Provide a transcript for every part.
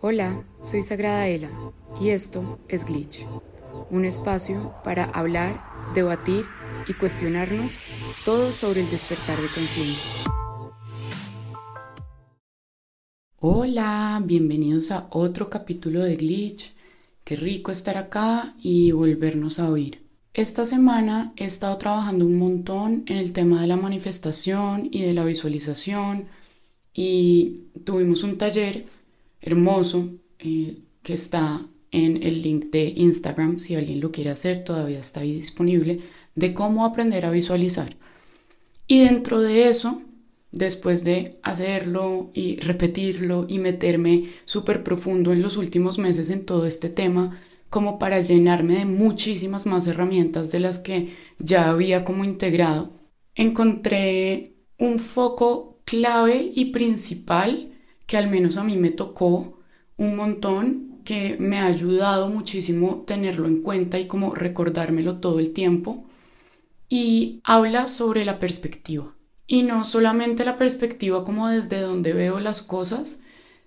Hola, soy Sagrada Ela y esto es Glitch, un espacio para hablar, debatir y cuestionarnos todo sobre el despertar de conciencia. Hola, bienvenidos a otro capítulo de Glitch. Qué rico estar acá y volvernos a oír. Esta semana he estado trabajando un montón en el tema de la manifestación y de la visualización y tuvimos un taller hermoso eh, que está en el link de Instagram, si alguien lo quiere hacer, todavía está ahí disponible, de cómo aprender a visualizar. Y dentro de eso, después de hacerlo y repetirlo y meterme súper profundo en los últimos meses en todo este tema, como para llenarme de muchísimas más herramientas de las que ya había como integrado, encontré un foco clave y principal que al menos a mí me tocó un montón, que me ha ayudado muchísimo tenerlo en cuenta y como recordármelo todo el tiempo. Y habla sobre la perspectiva. Y no solamente la perspectiva como desde donde veo las cosas,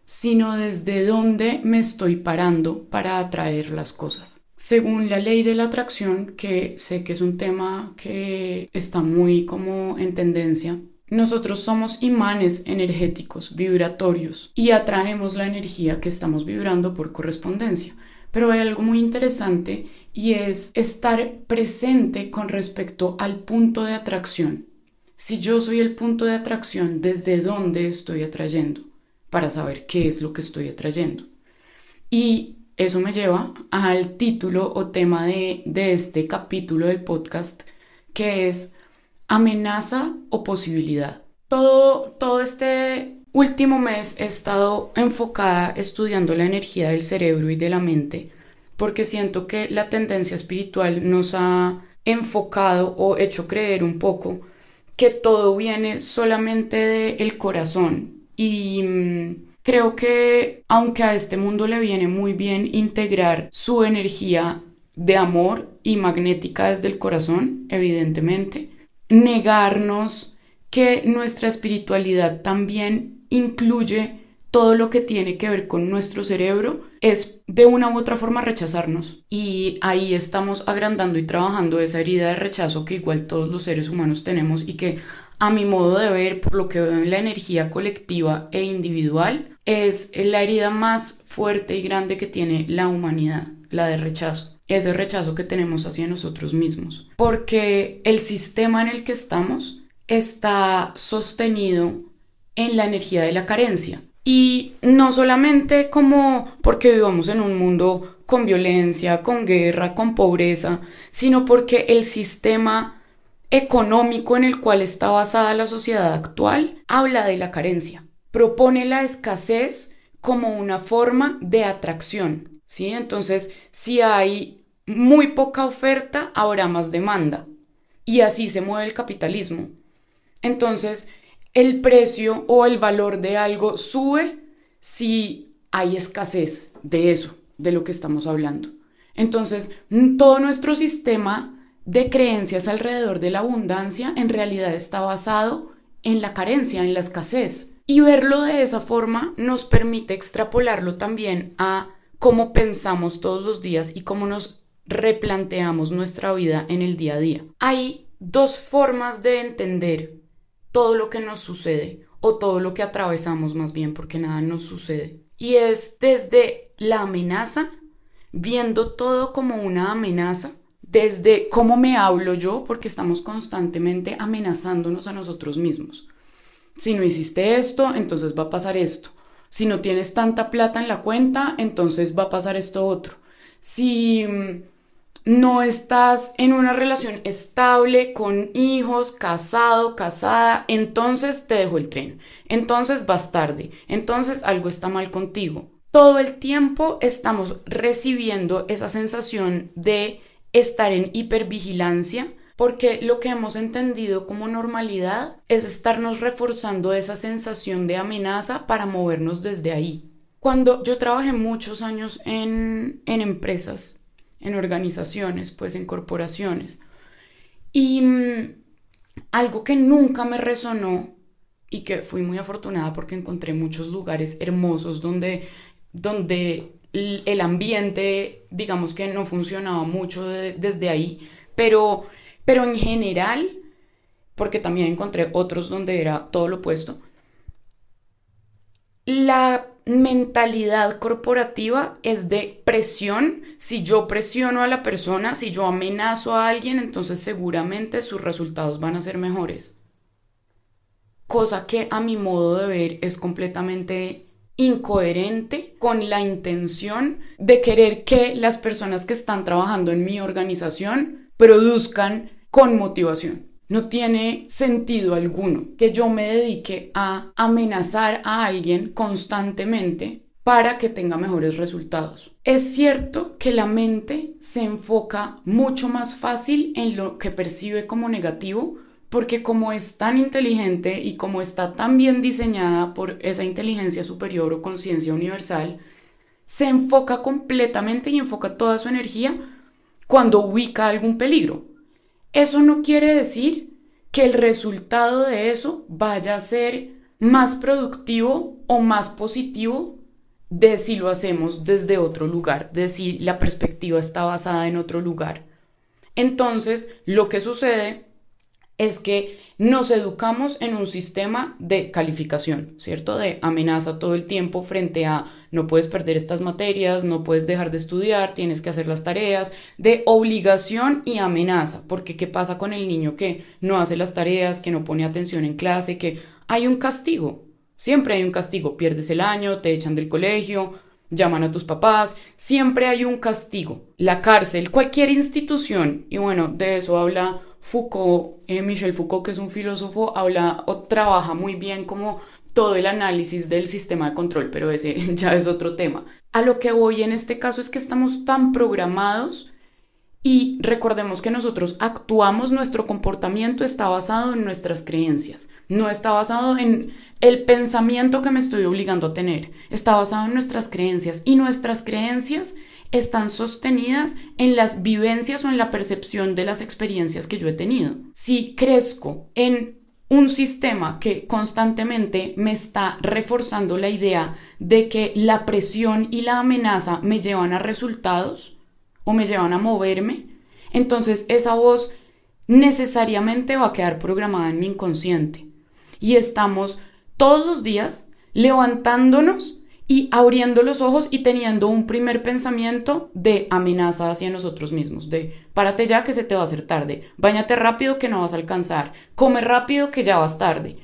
sino desde donde me estoy parando para atraer las cosas. Según la ley de la atracción, que sé que es un tema que está muy como en tendencia, nosotros somos imanes energéticos, vibratorios, y atraemos la energía que estamos vibrando por correspondencia. Pero hay algo muy interesante y es estar presente con respecto al punto de atracción. Si yo soy el punto de atracción, ¿desde dónde estoy atrayendo? Para saber qué es lo que estoy atrayendo. Y eso me lleva al título o tema de, de este capítulo del podcast, que es amenaza o posibilidad. Todo, todo este último mes he estado enfocada estudiando la energía del cerebro y de la mente porque siento que la tendencia espiritual nos ha enfocado o hecho creer un poco que todo viene solamente del corazón y mm, creo que aunque a este mundo le viene muy bien integrar su energía de amor y magnética desde el corazón, evidentemente, negarnos que nuestra espiritualidad también incluye todo lo que tiene que ver con nuestro cerebro es de una u otra forma rechazarnos. Y ahí estamos agrandando y trabajando esa herida de rechazo que igual todos los seres humanos tenemos y que a mi modo de ver, por lo que veo en la energía colectiva e individual, es la herida más fuerte y grande que tiene la humanidad, la de rechazo ese rechazo que tenemos hacia nosotros mismos. Porque el sistema en el que estamos está sostenido en la energía de la carencia. Y no solamente como porque vivamos en un mundo con violencia, con guerra, con pobreza, sino porque el sistema económico en el cual está basada la sociedad actual habla de la carencia, propone la escasez como una forma de atracción. ¿sí? Entonces, si hay muy poca oferta, habrá más demanda. Y así se mueve el capitalismo. Entonces, el precio o el valor de algo sube si hay escasez de eso, de lo que estamos hablando. Entonces, todo nuestro sistema de creencias alrededor de la abundancia en realidad está basado en la carencia, en la escasez. Y verlo de esa forma nos permite extrapolarlo también a cómo pensamos todos los días y cómo nos replanteamos nuestra vida en el día a día. Hay dos formas de entender todo lo que nos sucede o todo lo que atravesamos más bien porque nada nos sucede. Y es desde la amenaza, viendo todo como una amenaza, desde cómo me hablo yo porque estamos constantemente amenazándonos a nosotros mismos. Si no hiciste esto, entonces va a pasar esto. Si no tienes tanta plata en la cuenta, entonces va a pasar esto otro. Si mm, no estás en una relación estable con hijos, casado, casada, entonces te dejo el tren, entonces vas tarde, entonces algo está mal contigo. Todo el tiempo estamos recibiendo esa sensación de estar en hipervigilancia porque lo que hemos entendido como normalidad es estarnos reforzando esa sensación de amenaza para movernos desde ahí. Cuando yo trabajé muchos años en, en empresas, en organizaciones, pues en corporaciones. Y mm, algo que nunca me resonó y que fui muy afortunada porque encontré muchos lugares hermosos donde donde el ambiente, digamos que no funcionaba mucho desde ahí, pero, pero en general, porque también encontré otros donde era todo lo opuesto, la mentalidad corporativa es de presión. Si yo presiono a la persona, si yo amenazo a alguien, entonces seguramente sus resultados van a ser mejores. Cosa que a mi modo de ver es completamente incoherente con la intención de querer que las personas que están trabajando en mi organización produzcan con motivación. No tiene sentido alguno que yo me dedique a amenazar a alguien constantemente para que tenga mejores resultados. Es cierto que la mente se enfoca mucho más fácil en lo que percibe como negativo porque como es tan inteligente y como está tan bien diseñada por esa inteligencia superior o conciencia universal, se enfoca completamente y enfoca toda su energía cuando ubica algún peligro. Eso no quiere decir que el resultado de eso vaya a ser más productivo o más positivo de si lo hacemos desde otro lugar, de si la perspectiva está basada en otro lugar. Entonces, lo que sucede es que nos educamos en un sistema de calificación, ¿cierto? De amenaza todo el tiempo frente a no puedes perder estas materias, no puedes dejar de estudiar, tienes que hacer las tareas, de obligación y amenaza, porque ¿qué pasa con el niño que no hace las tareas, que no pone atención en clase, que hay un castigo? Siempre hay un castigo, pierdes el año, te echan del colegio, llaman a tus papás, siempre hay un castigo. La cárcel, cualquier institución, y bueno, de eso habla Foucault, eh, Michel Foucault, que es un filósofo, habla o trabaja muy bien como todo el análisis del sistema de control, pero ese ya es otro tema. A lo que voy en este caso es que estamos tan programados y recordemos que nosotros actuamos, nuestro comportamiento está basado en nuestras creencias, no está basado en el pensamiento que me estoy obligando a tener, está basado en nuestras creencias y nuestras creencias están sostenidas en las vivencias o en la percepción de las experiencias que yo he tenido. Si crezco en un sistema que constantemente me está reforzando la idea de que la presión y la amenaza me llevan a resultados o me llevan a moverme, entonces esa voz necesariamente va a quedar programada en mi inconsciente. Y estamos todos los días levantándonos y abriendo los ojos y teniendo un primer pensamiento de amenaza hacia nosotros mismos, de párate ya que se te va a hacer tarde, bañate rápido que no vas a alcanzar, come rápido que ya vas tarde.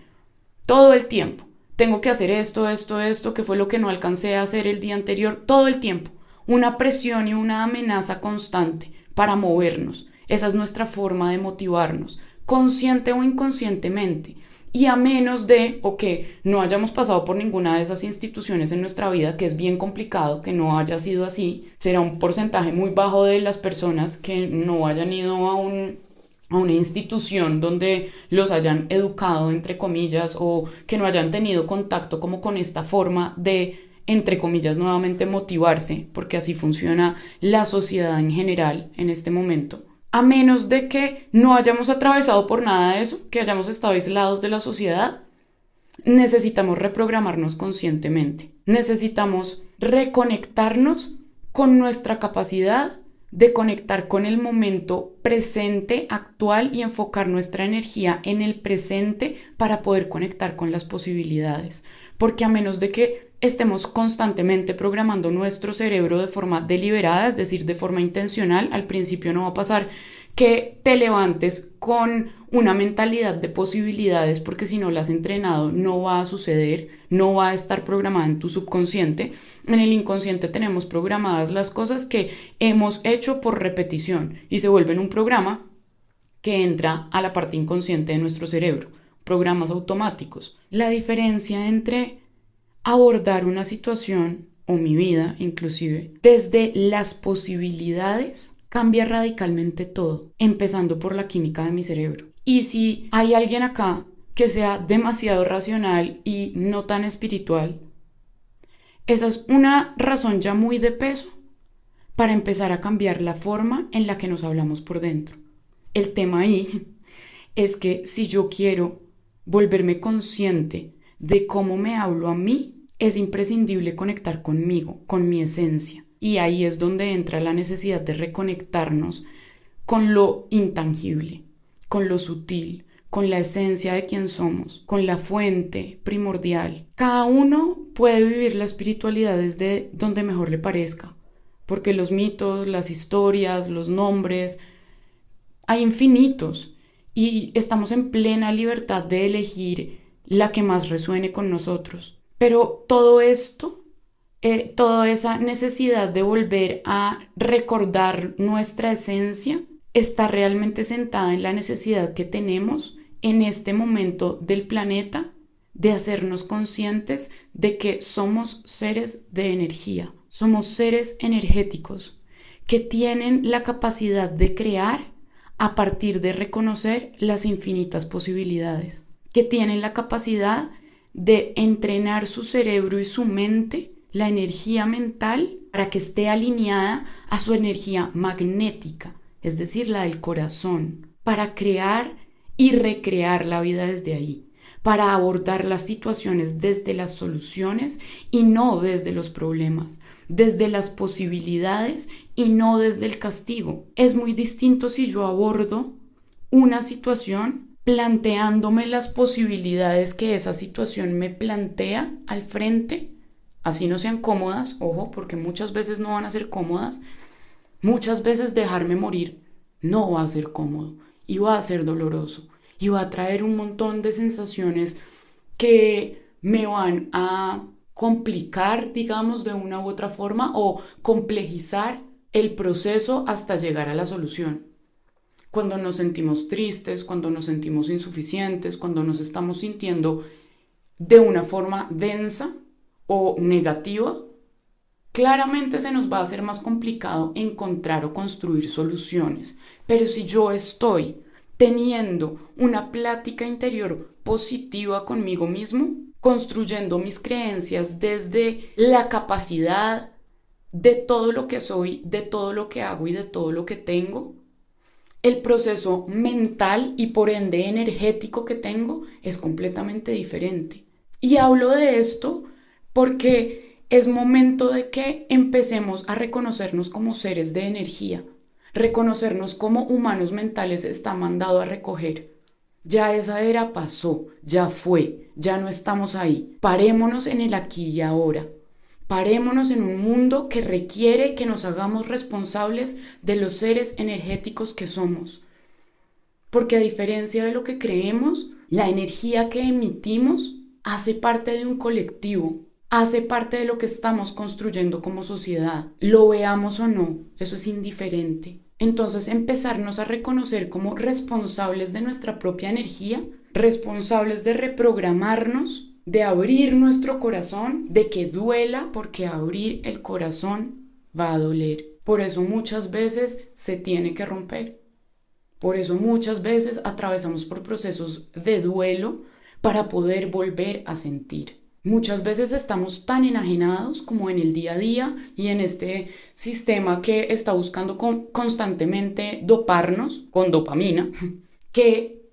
Todo el tiempo. Tengo que hacer esto, esto, esto, que fue lo que no alcancé a hacer el día anterior, todo el tiempo. Una presión y una amenaza constante para movernos. Esa es nuestra forma de motivarnos, consciente o inconscientemente y a menos de o que no hayamos pasado por ninguna de esas instituciones en nuestra vida, que es bien complicado que no haya sido así, será un porcentaje muy bajo de las personas que no hayan ido a un a una institución donde los hayan educado entre comillas o que no hayan tenido contacto como con esta forma de entre comillas nuevamente motivarse porque así funciona la sociedad en general en este momento a menos de que no hayamos atravesado por nada de eso, que hayamos estado aislados de la sociedad, necesitamos reprogramarnos conscientemente. Necesitamos reconectarnos con nuestra capacidad de conectar con el momento presente, actual y enfocar nuestra energía en el presente para poder conectar con las posibilidades. Porque a menos de que estemos constantemente programando nuestro cerebro de forma deliberada, es decir, de forma intencional, al principio no va a pasar que te levantes con una mentalidad de posibilidades porque si no la has entrenado no va a suceder, no va a estar programada en tu subconsciente. En el inconsciente tenemos programadas las cosas que hemos hecho por repetición y se vuelven un programa que entra a la parte inconsciente de nuestro cerebro, programas automáticos. La diferencia entre abordar una situación o mi vida inclusive desde las posibilidades cambia radicalmente todo, empezando por la química de mi cerebro. Y si hay alguien acá que sea demasiado racional y no tan espiritual, esa es una razón ya muy de peso para empezar a cambiar la forma en la que nos hablamos por dentro. El tema ahí es que si yo quiero volverme consciente de cómo me hablo a mí, es imprescindible conectar conmigo, con mi esencia. Y ahí es donde entra la necesidad de reconectarnos con lo intangible, con lo sutil, con la esencia de quien somos, con la fuente primordial. Cada uno puede vivir la espiritualidad desde donde mejor le parezca, porque los mitos, las historias, los nombres, hay infinitos y estamos en plena libertad de elegir la que más resuene con nosotros. Pero todo esto, eh, toda esa necesidad de volver a recordar nuestra esencia, está realmente sentada en la necesidad que tenemos en este momento del planeta de hacernos conscientes de que somos seres de energía, somos seres energéticos que tienen la capacidad de crear a partir de reconocer las infinitas posibilidades, que tienen la capacidad de entrenar su cerebro y su mente, la energía mental, para que esté alineada a su energía magnética, es decir, la del corazón, para crear y recrear la vida desde ahí, para abordar las situaciones desde las soluciones y no desde los problemas, desde las posibilidades y no desde el castigo. Es muy distinto si yo abordo una situación planteándome las posibilidades que esa situación me plantea al frente, así no sean cómodas, ojo, porque muchas veces no van a ser cómodas, muchas veces dejarme morir no va a ser cómodo y va a ser doloroso y va a traer un montón de sensaciones que me van a complicar, digamos, de una u otra forma o complejizar el proceso hasta llegar a la solución. Cuando nos sentimos tristes, cuando nos sentimos insuficientes, cuando nos estamos sintiendo de una forma densa o negativa, claramente se nos va a hacer más complicado encontrar o construir soluciones. Pero si yo estoy teniendo una plática interior positiva conmigo mismo, construyendo mis creencias desde la capacidad de todo lo que soy, de todo lo que hago y de todo lo que tengo, el proceso mental y por ende energético que tengo es completamente diferente. Y hablo de esto porque es momento de que empecemos a reconocernos como seres de energía. Reconocernos como humanos mentales está mandado a recoger. Ya esa era pasó, ya fue, ya no estamos ahí. Parémonos en el aquí y ahora. Parémonos en un mundo que requiere que nos hagamos responsables de los seres energéticos que somos. Porque a diferencia de lo que creemos, la energía que emitimos hace parte de un colectivo, hace parte de lo que estamos construyendo como sociedad. Lo veamos o no, eso es indiferente. Entonces empezarnos a reconocer como responsables de nuestra propia energía, responsables de reprogramarnos, de abrir nuestro corazón, de que duela, porque abrir el corazón va a doler. Por eso muchas veces se tiene que romper. Por eso muchas veces atravesamos por procesos de duelo para poder volver a sentir. Muchas veces estamos tan enajenados como en el día a día y en este sistema que está buscando constantemente doparnos con dopamina, que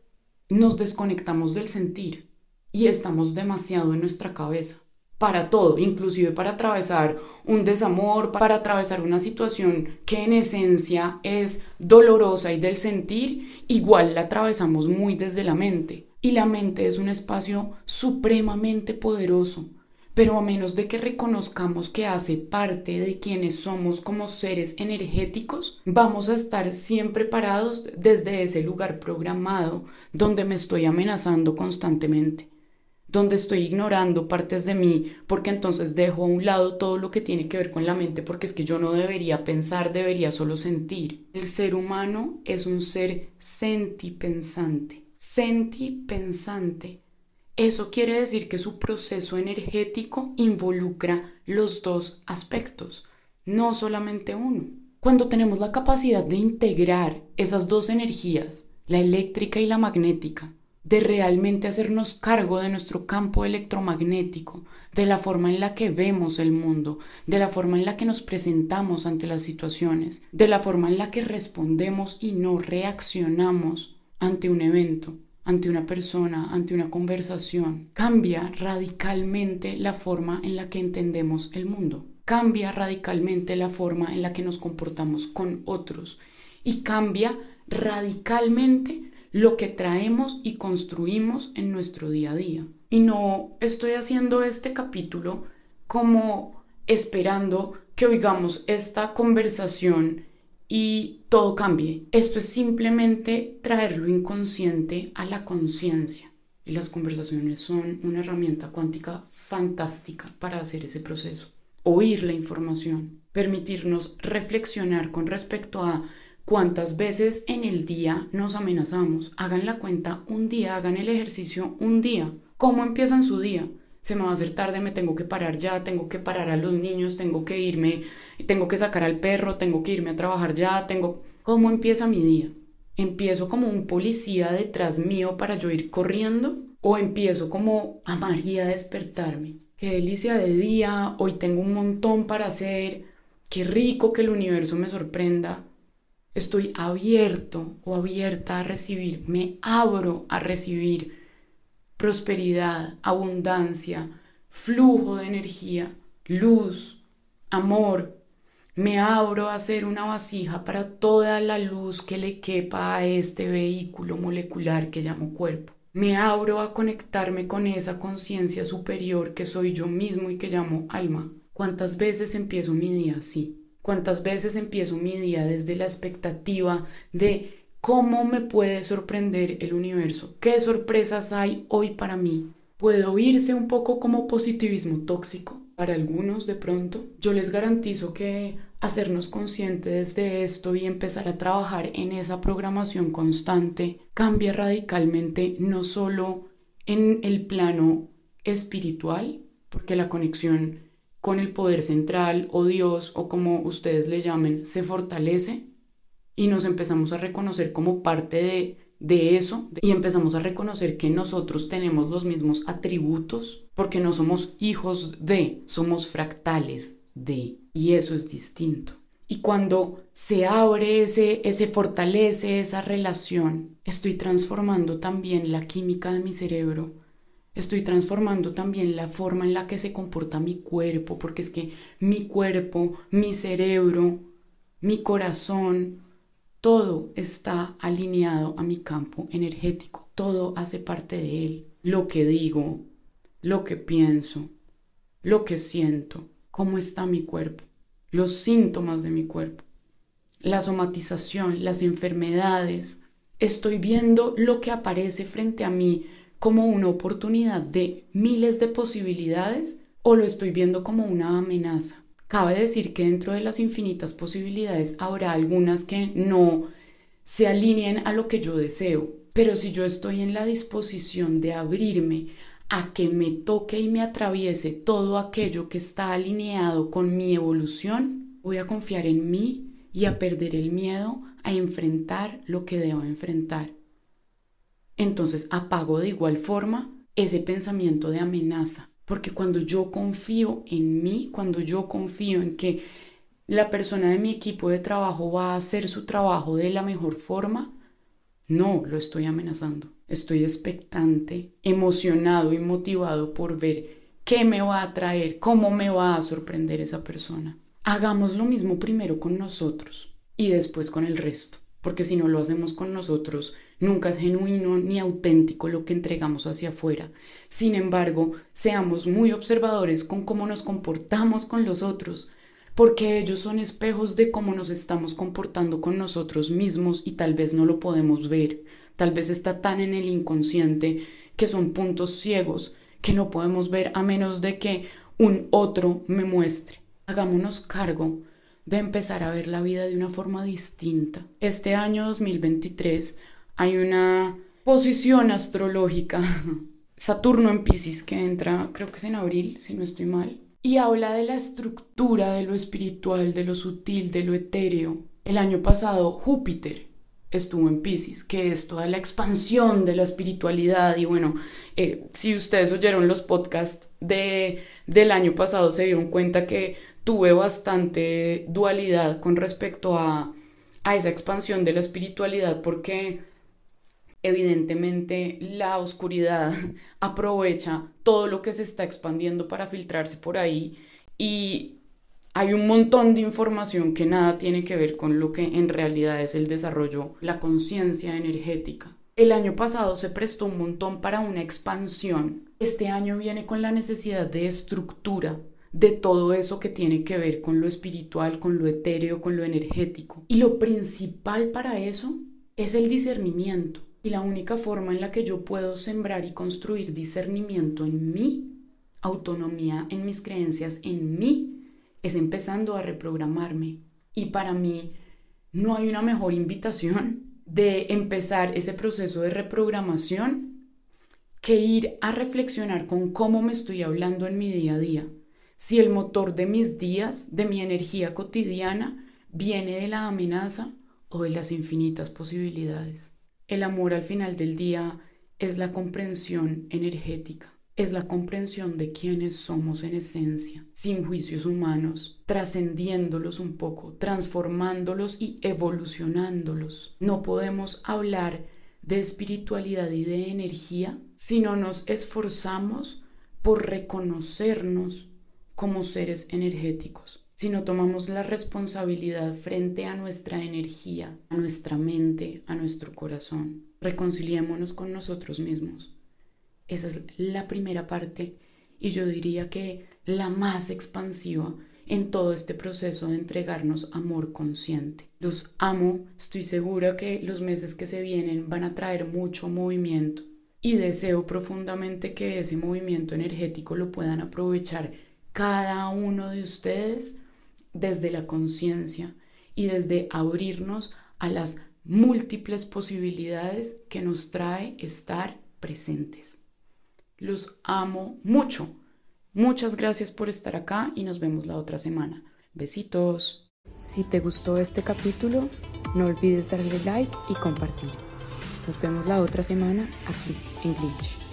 nos desconectamos del sentir y estamos demasiado en nuestra cabeza para todo, inclusive para atravesar un desamor, para atravesar una situación que en esencia es dolorosa y del sentir, igual la atravesamos muy desde la mente. Y la mente es un espacio supremamente poderoso, pero a menos de que reconozcamos que hace parte de quienes somos como seres energéticos, vamos a estar siempre parados desde ese lugar programado donde me estoy amenazando constantemente, donde estoy ignorando partes de mí porque entonces dejo a un lado todo lo que tiene que ver con la mente porque es que yo no debería pensar, debería solo sentir. El ser humano es un ser sentipensante sentipensante. Eso quiere decir que su proceso energético involucra los dos aspectos, no solamente uno. Cuando tenemos la capacidad de integrar esas dos energías, la eléctrica y la magnética, de realmente hacernos cargo de nuestro campo electromagnético, de la forma en la que vemos el mundo, de la forma en la que nos presentamos ante las situaciones, de la forma en la que respondemos y no reaccionamos ante un evento. ante una persona, ante una conversación, cambia radicalmente la forma en la que entendemos el mundo, cambia radicalmente la forma en la que nos comportamos con otros y cambia radicalmente lo que traemos y construimos en nuestro día a día. Y no estoy haciendo este capítulo como esperando que oigamos esta conversación y todo cambie. Esto es simplemente traer lo inconsciente a la conciencia. Y las conversaciones son una herramienta cuántica fantástica para hacer ese proceso. Oír la información, permitirnos reflexionar con respecto a cuántas veces en el día nos amenazamos. Hagan la cuenta un día, hagan el ejercicio un día. ¿Cómo empiezan su día? se me va a hacer tarde, me tengo que parar ya, tengo que parar a los niños, tengo que irme, tengo que sacar al perro, tengo que irme a trabajar ya, tengo... ¿Cómo empieza mi día? ¿Empiezo como un policía detrás mío para yo ir corriendo? ¿O empiezo como a María despertarme? Qué delicia de día, hoy tengo un montón para hacer, qué rico que el universo me sorprenda. Estoy abierto o abierta a recibir, me abro a recibir prosperidad, abundancia, flujo de energía, luz, amor. Me abro a hacer una vasija para toda la luz que le quepa a este vehículo molecular que llamo cuerpo. Me abro a conectarme con esa conciencia superior que soy yo mismo y que llamo alma. ¿Cuántas veces empiezo mi día así? ¿Cuántas veces empiezo mi día desde la expectativa de ¿Cómo me puede sorprender el universo? ¿Qué sorpresas hay hoy para mí? Puede oírse un poco como positivismo tóxico para algunos de pronto. Yo les garantizo que hacernos conscientes de esto y empezar a trabajar en esa programación constante cambia radicalmente no solo en el plano espiritual, porque la conexión con el poder central o Dios o como ustedes le llamen se fortalece, y nos empezamos a reconocer como parte de, de eso y empezamos a reconocer que nosotros tenemos los mismos atributos porque no somos hijos de, somos fractales de y eso es distinto. Y cuando se abre ese, ese fortalece esa relación, estoy transformando también la química de mi cerebro, estoy transformando también la forma en la que se comporta mi cuerpo, porque es que mi cuerpo, mi cerebro, mi corazón, todo está alineado a mi campo energético, todo hace parte de él. Lo que digo, lo que pienso, lo que siento, cómo está mi cuerpo, los síntomas de mi cuerpo, la somatización, las enfermedades. Estoy viendo lo que aparece frente a mí como una oportunidad de miles de posibilidades o lo estoy viendo como una amenaza. Cabe decir que dentro de las infinitas posibilidades habrá algunas que no se alineen a lo que yo deseo, pero si yo estoy en la disposición de abrirme a que me toque y me atraviese todo aquello que está alineado con mi evolución, voy a confiar en mí y a perder el miedo a enfrentar lo que debo enfrentar. Entonces apago de igual forma ese pensamiento de amenaza porque cuando yo confío en mí, cuando yo confío en que la persona de mi equipo de trabajo va a hacer su trabajo de la mejor forma, no lo estoy amenazando. Estoy expectante, emocionado y motivado por ver qué me va a traer, cómo me va a sorprender esa persona. Hagamos lo mismo primero con nosotros y después con el resto, porque si no lo hacemos con nosotros, Nunca es genuino ni auténtico lo que entregamos hacia afuera. Sin embargo, seamos muy observadores con cómo nos comportamos con los otros, porque ellos son espejos de cómo nos estamos comportando con nosotros mismos y tal vez no lo podemos ver. Tal vez está tan en el inconsciente que son puntos ciegos que no podemos ver a menos de que un otro me muestre. Hagámonos cargo de empezar a ver la vida de una forma distinta. Este año 2023 hay una posición astrológica, Saturno en Pisces, que entra, creo que es en abril, si no estoy mal, y habla de la estructura, de lo espiritual, de lo sutil, de lo etéreo. El año pasado Júpiter estuvo en Pisces, que es toda la expansión de la espiritualidad. Y bueno, eh, si ustedes oyeron los podcasts de, del año pasado, se dieron cuenta que tuve bastante dualidad con respecto a, a esa expansión de la espiritualidad, porque evidentemente la oscuridad aprovecha todo lo que se está expandiendo para filtrarse por ahí y hay un montón de información que nada tiene que ver con lo que en realidad es el desarrollo, la conciencia energética. El año pasado se prestó un montón para una expansión. Este año viene con la necesidad de estructura de todo eso que tiene que ver con lo espiritual, con lo etéreo, con lo energético. Y lo principal para eso es el discernimiento. Y la única forma en la que yo puedo sembrar y construir discernimiento en mí, autonomía en mis creencias, en mí, es empezando a reprogramarme. Y para mí no hay una mejor invitación de empezar ese proceso de reprogramación que ir a reflexionar con cómo me estoy hablando en mi día a día. Si el motor de mis días, de mi energía cotidiana, viene de la amenaza o de las infinitas posibilidades. El amor al final del día es la comprensión energética es la comprensión de quiénes somos en esencia, sin juicios humanos, trascendiéndolos un poco, transformándolos y evolucionándolos. No podemos hablar de espiritualidad y de energía si no nos esforzamos por reconocernos como seres energéticos, si no tomamos la responsabilidad frente a nuestra energía, a nuestra mente, a nuestro corazón. Reconciliémonos con nosotros mismos. Esa es la primera parte y yo diría que la más expansiva en todo este proceso de entregarnos amor consciente. Los amo, estoy segura que los meses que se vienen van a traer mucho movimiento y deseo profundamente que ese movimiento energético lo puedan aprovechar cada uno de ustedes desde la conciencia y desde abrirnos a las múltiples posibilidades que nos trae estar presentes. Los amo mucho. Muchas gracias por estar acá y nos vemos la otra semana. Besitos. Si te gustó este capítulo, no olvides darle like y compartir. Nos vemos la otra semana aquí en Glitch.